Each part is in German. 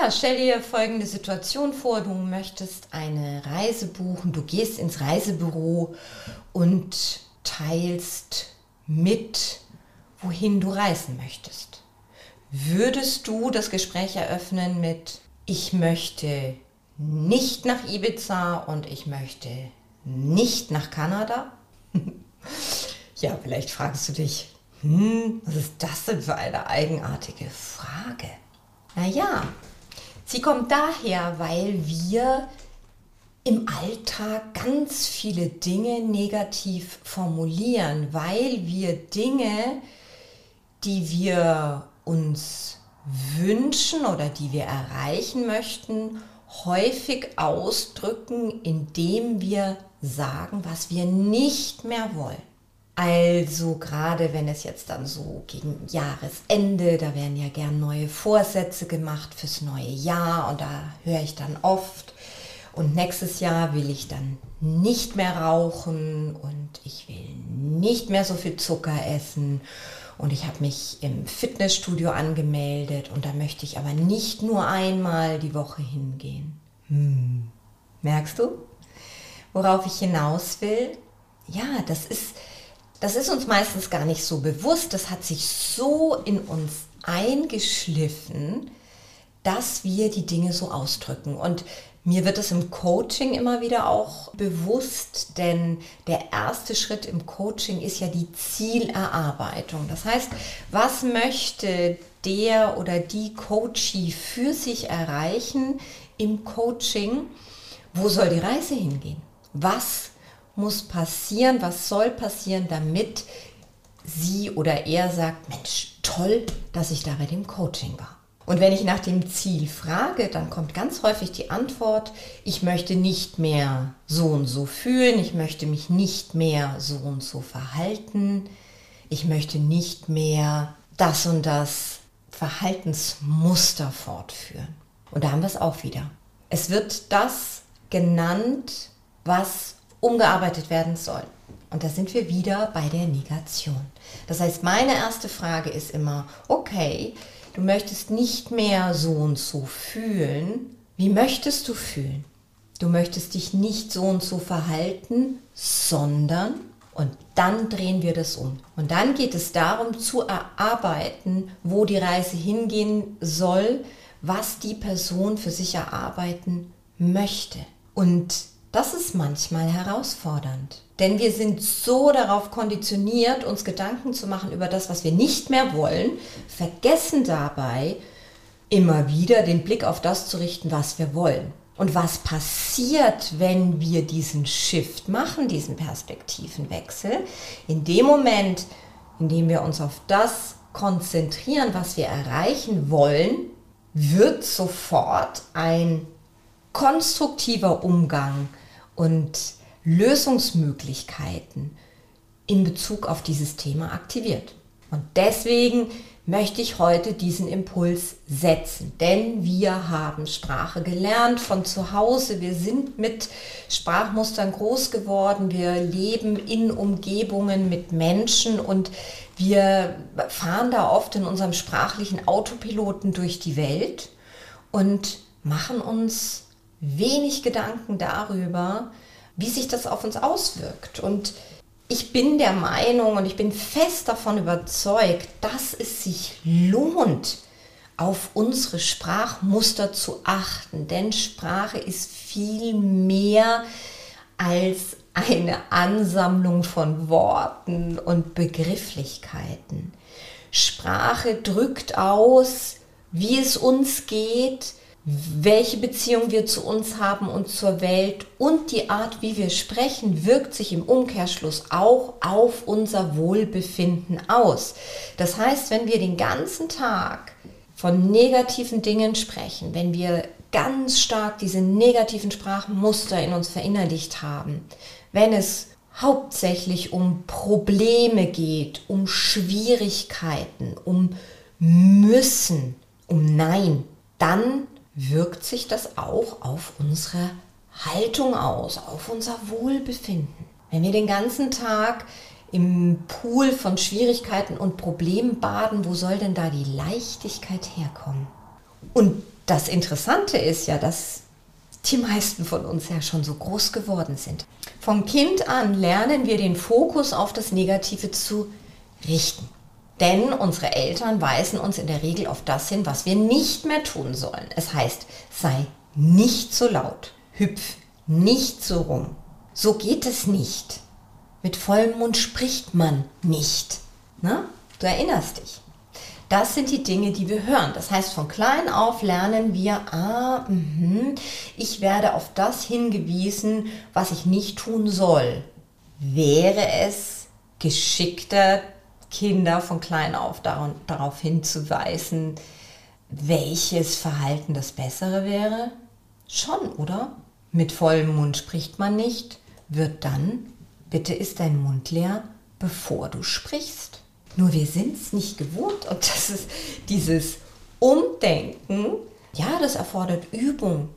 Ja, stell dir folgende Situation vor, du möchtest eine Reise buchen, du gehst ins Reisebüro und teilst mit, wohin du reisen möchtest. Würdest du das Gespräch eröffnen mit, ich möchte nicht nach Ibiza und ich möchte nicht nach Kanada? ja, vielleicht fragst du dich, hm, was ist das denn für eine eigenartige Frage? Naja, Sie kommt daher, weil wir im Alltag ganz viele Dinge negativ formulieren, weil wir Dinge, die wir uns wünschen oder die wir erreichen möchten, häufig ausdrücken, indem wir sagen, was wir nicht mehr wollen. Also gerade wenn es jetzt dann so gegen Jahresende, da werden ja gern neue Vorsätze gemacht fürs neue Jahr und da höre ich dann oft, und nächstes Jahr will ich dann nicht mehr rauchen und ich will nicht mehr so viel Zucker essen und ich habe mich im Fitnessstudio angemeldet und da möchte ich aber nicht nur einmal die Woche hingehen. Hm. Merkst du, worauf ich hinaus will? Ja, das ist das ist uns meistens gar nicht so bewusst. Das hat sich so in uns eingeschliffen, dass wir die Dinge so ausdrücken. Und mir wird es im Coaching immer wieder auch bewusst, denn der erste Schritt im Coaching ist ja die Zielerarbeitung. Das heißt, was möchte der oder die Coachie für sich erreichen im Coaching? Wo soll die Reise hingehen? Was muss passieren, was soll passieren, damit sie oder er sagt, Mensch, toll, dass ich da bei dem Coaching war. Und wenn ich nach dem Ziel frage, dann kommt ganz häufig die Antwort, ich möchte nicht mehr so und so fühlen, ich möchte mich nicht mehr so und so verhalten, ich möchte nicht mehr das und das Verhaltensmuster fortführen. Und da haben wir es auch wieder. Es wird das genannt, was umgearbeitet werden soll. Und da sind wir wieder bei der Negation. Das heißt, meine erste Frage ist immer, okay, du möchtest nicht mehr so und so fühlen. Wie möchtest du fühlen? Du möchtest dich nicht so und so verhalten, sondern, und dann drehen wir das um. Und dann geht es darum zu erarbeiten, wo die Reise hingehen soll, was die Person für sich erarbeiten möchte. Und das ist manchmal herausfordernd. Denn wir sind so darauf konditioniert, uns Gedanken zu machen über das, was wir nicht mehr wollen, vergessen dabei immer wieder den Blick auf das zu richten, was wir wollen. Und was passiert, wenn wir diesen Shift machen, diesen Perspektivenwechsel? In dem Moment, in dem wir uns auf das konzentrieren, was wir erreichen wollen, wird sofort ein konstruktiver Umgang und Lösungsmöglichkeiten in Bezug auf dieses Thema aktiviert. Und deswegen möchte ich heute diesen Impuls setzen, denn wir haben Sprache gelernt von zu Hause, wir sind mit Sprachmustern groß geworden, wir leben in Umgebungen mit Menschen und wir fahren da oft in unserem sprachlichen Autopiloten durch die Welt und machen uns wenig Gedanken darüber, wie sich das auf uns auswirkt. Und ich bin der Meinung und ich bin fest davon überzeugt, dass es sich lohnt, auf unsere Sprachmuster zu achten. Denn Sprache ist viel mehr als eine Ansammlung von Worten und Begrifflichkeiten. Sprache drückt aus, wie es uns geht, welche Beziehung wir zu uns haben und zur Welt und die Art, wie wir sprechen, wirkt sich im Umkehrschluss auch auf unser Wohlbefinden aus. Das heißt, wenn wir den ganzen Tag von negativen Dingen sprechen, wenn wir ganz stark diese negativen Sprachmuster in uns verinnerlicht haben, wenn es hauptsächlich um Probleme geht, um Schwierigkeiten, um Müssen, um Nein, dann wirkt sich das auch auf unsere Haltung aus, auf unser Wohlbefinden. Wenn wir den ganzen Tag im Pool von Schwierigkeiten und Problemen baden, wo soll denn da die Leichtigkeit herkommen? Und das Interessante ist ja, dass die meisten von uns ja schon so groß geworden sind. Von Kind an lernen wir den Fokus auf das Negative zu richten. Denn unsere Eltern weisen uns in der Regel auf das hin, was wir nicht mehr tun sollen. Es heißt, sei nicht so laut, hüpf nicht so rum. So geht es nicht. Mit vollem Mund spricht man nicht. Na? Du erinnerst dich. Das sind die Dinge, die wir hören. Das heißt, von klein auf lernen wir, ah, mh, ich werde auf das hingewiesen, was ich nicht tun soll. Wäre es geschickter, Kinder von klein auf darauf hinzuweisen, welches Verhalten das bessere wäre? Schon, oder? Mit vollem Mund spricht man nicht, wird dann, bitte ist dein Mund leer, bevor du sprichst. Nur wir sind es nicht gewohnt und das ist dieses Umdenken, ja, das erfordert Übung,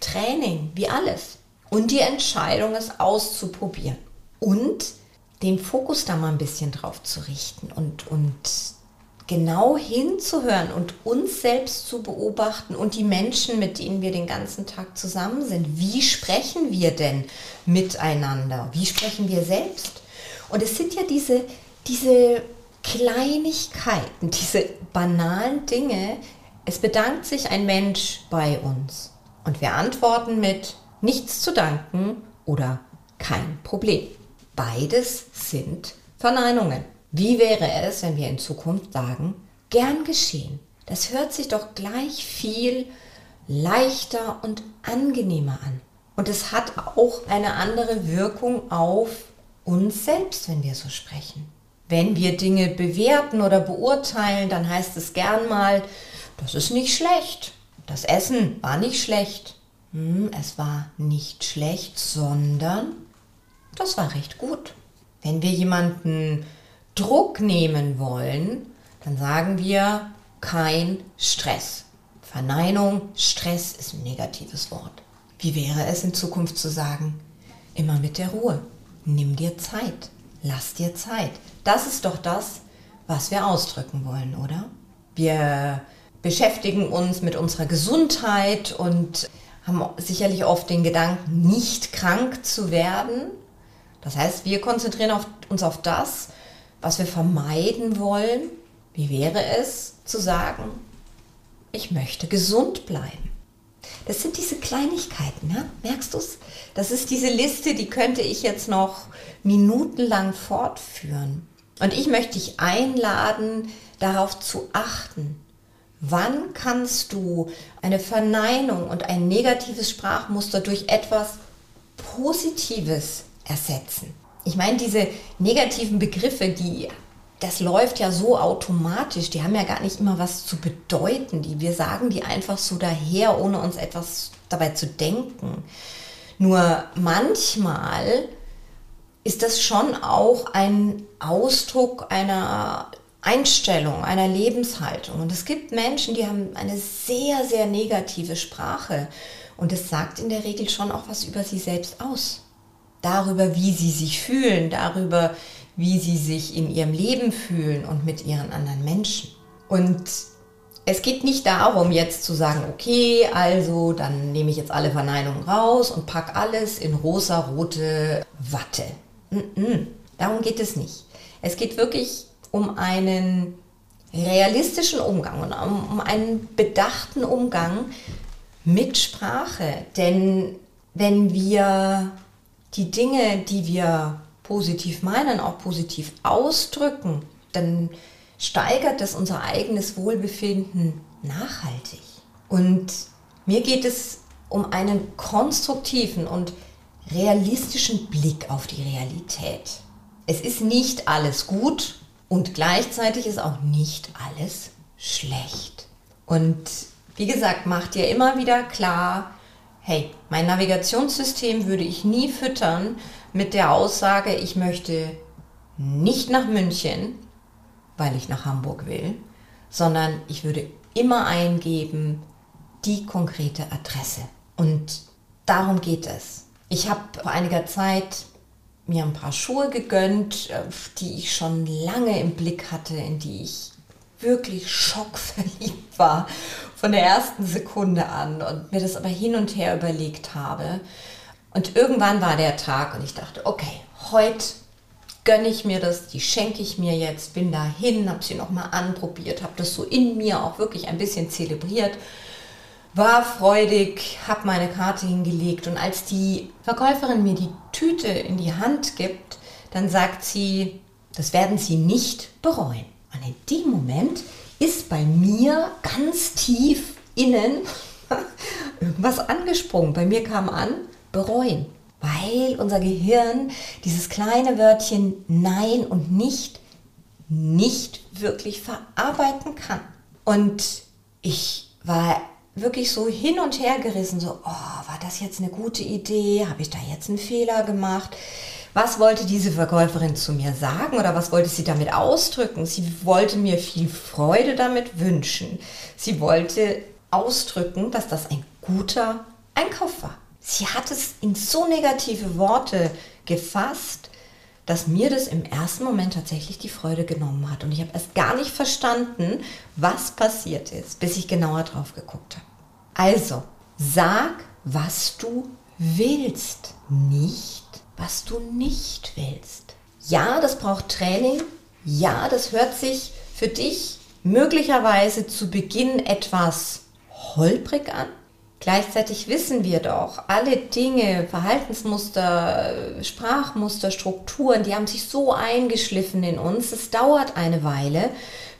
Training, wie alles. Und die Entscheidung, es auszuprobieren. Und den Fokus da mal ein bisschen drauf zu richten und, und genau hinzuhören und uns selbst zu beobachten und die Menschen, mit denen wir den ganzen Tag zusammen sind. Wie sprechen wir denn miteinander? Wie sprechen wir selbst? Und es sind ja diese, diese Kleinigkeiten, diese banalen Dinge. Es bedankt sich ein Mensch bei uns und wir antworten mit nichts zu danken oder kein Problem. Beides sind Verneinungen. Wie wäre es, wenn wir in Zukunft sagen, gern geschehen? Das hört sich doch gleich viel leichter und angenehmer an. Und es hat auch eine andere Wirkung auf uns selbst, wenn wir so sprechen. Wenn wir Dinge bewerten oder beurteilen, dann heißt es gern mal, das ist nicht schlecht. Das Essen war nicht schlecht. Hm, es war nicht schlecht, sondern das war recht gut. Wenn wir jemanden Druck nehmen wollen, dann sagen wir kein Stress. Verneinung, Stress ist ein negatives Wort. Wie wäre es in Zukunft zu sagen, immer mit der Ruhe, nimm dir Zeit, lass dir Zeit. Das ist doch das, was wir ausdrücken wollen, oder? Wir beschäftigen uns mit unserer Gesundheit und haben sicherlich oft den Gedanken, nicht krank zu werden. Das heißt, wir konzentrieren auf, uns auf das, was wir vermeiden wollen. Wie wäre es zu sagen, ich möchte gesund bleiben? Das sind diese Kleinigkeiten, ja? merkst du es? Das ist diese Liste, die könnte ich jetzt noch minutenlang fortführen. Und ich möchte dich einladen, darauf zu achten. Wann kannst du eine Verneinung und ein negatives Sprachmuster durch etwas Positives ersetzen. Ich meine, diese negativen Begriffe, die das läuft ja so automatisch, die haben ja gar nicht immer was zu bedeuten. Die, wir sagen die einfach so daher, ohne uns etwas dabei zu denken. Nur manchmal ist das schon auch ein Ausdruck einer Einstellung, einer Lebenshaltung. Und es gibt Menschen, die haben eine sehr, sehr negative Sprache. Und es sagt in der Regel schon auch was über sie selbst aus darüber, wie sie sich fühlen, darüber, wie sie sich in ihrem Leben fühlen und mit ihren anderen Menschen. Und es geht nicht darum, jetzt zu sagen, okay, also dann nehme ich jetzt alle Verneinungen raus und packe alles in rosa-rote Watte. Mm -mm, darum geht es nicht. Es geht wirklich um einen realistischen Umgang und um einen bedachten Umgang mit Sprache. Denn wenn wir die Dinge, die wir positiv meinen, auch positiv ausdrücken, dann steigert das unser eigenes Wohlbefinden nachhaltig. Und mir geht es um einen konstruktiven und realistischen Blick auf die Realität. Es ist nicht alles gut und gleichzeitig ist auch nicht alles schlecht. Und Wie gesagt, mach dir immer wieder klar, hey, mein Navigationssystem würde ich nie füttern mit der Aussage, ich möchte nicht nach München, weil ich nach Hamburg will, sondern ich würde immer eingeben die konkrete Adresse. Und darum geht es. Ich habe vor einiger Zeit mir ein paar Schuhe gegönnt, äh, die ich schon lange im Blick hatte, in die ich wirklich schockverliebt war von der ersten Sekunde an und mir das aber hin und her überlegt habe. Und irgendwann war der Tag und ich dachte, okay, heute gönne ich mir das, die schenke ich mir jetzt, bin dahin, habe sie nochmal anprobiert, habe das so in mir auch wirklich ein bisschen zelebriert, war freudig, habe meine Karte hingelegt und als die Verkäuferin mir die Tüte in die Hand gibt, dann sagt sie, das werden Sie nicht bereuen. Und in dem Moment ist bei mir ganz tief innen irgendwas angesprungen. Bei mir kam an, bereuen. Weil unser Gehirn dieses kleine Wörtchen Nein und nicht nicht wirklich verarbeiten kann. Und ich war wirklich so hin und her gerissen, so, oh, war das jetzt eine gute Idee? Habe ich da jetzt einen Fehler gemacht? Was wollte diese Verkäuferin zu mir sagen oder was wollte sie damit ausdrücken? Sie wollte mir viel Freude damit wünschen. Sie wollte ausdrücken, dass das ein guter Einkauf war. Sie hat es in so negative Worte gefasst, dass mir das im ersten Moment tatsächlich die Freude genommen hat. Und ich habe erst gar nicht verstanden, was passiert ist, bis ich genauer drauf geguckt habe. Also, sag, was du willst, nicht was du nicht willst. Ja, das braucht Training. Ja, das hört sich für dich möglicherweise zu Beginn etwas holprig an. Gleichzeitig wissen wir doch, alle Dinge, Verhaltensmuster, Sprachmuster, Strukturen, die haben sich so eingeschliffen in uns. Es dauert eine Weile,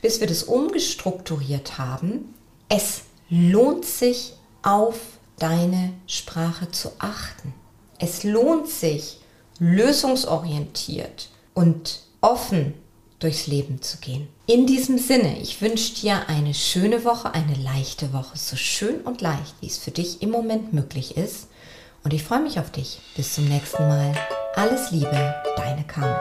bis wir das umgestrukturiert haben. Es lohnt sich, auf deine Sprache zu achten. Es lohnt sich, lösungsorientiert und offen durchs Leben zu gehen. In diesem Sinne, ich wünsche dir eine schöne Woche, eine leichte Woche, so schön und leicht, wie es für dich im Moment möglich ist. Und ich freue mich auf dich. Bis zum nächsten Mal. Alles Liebe, deine Carmen.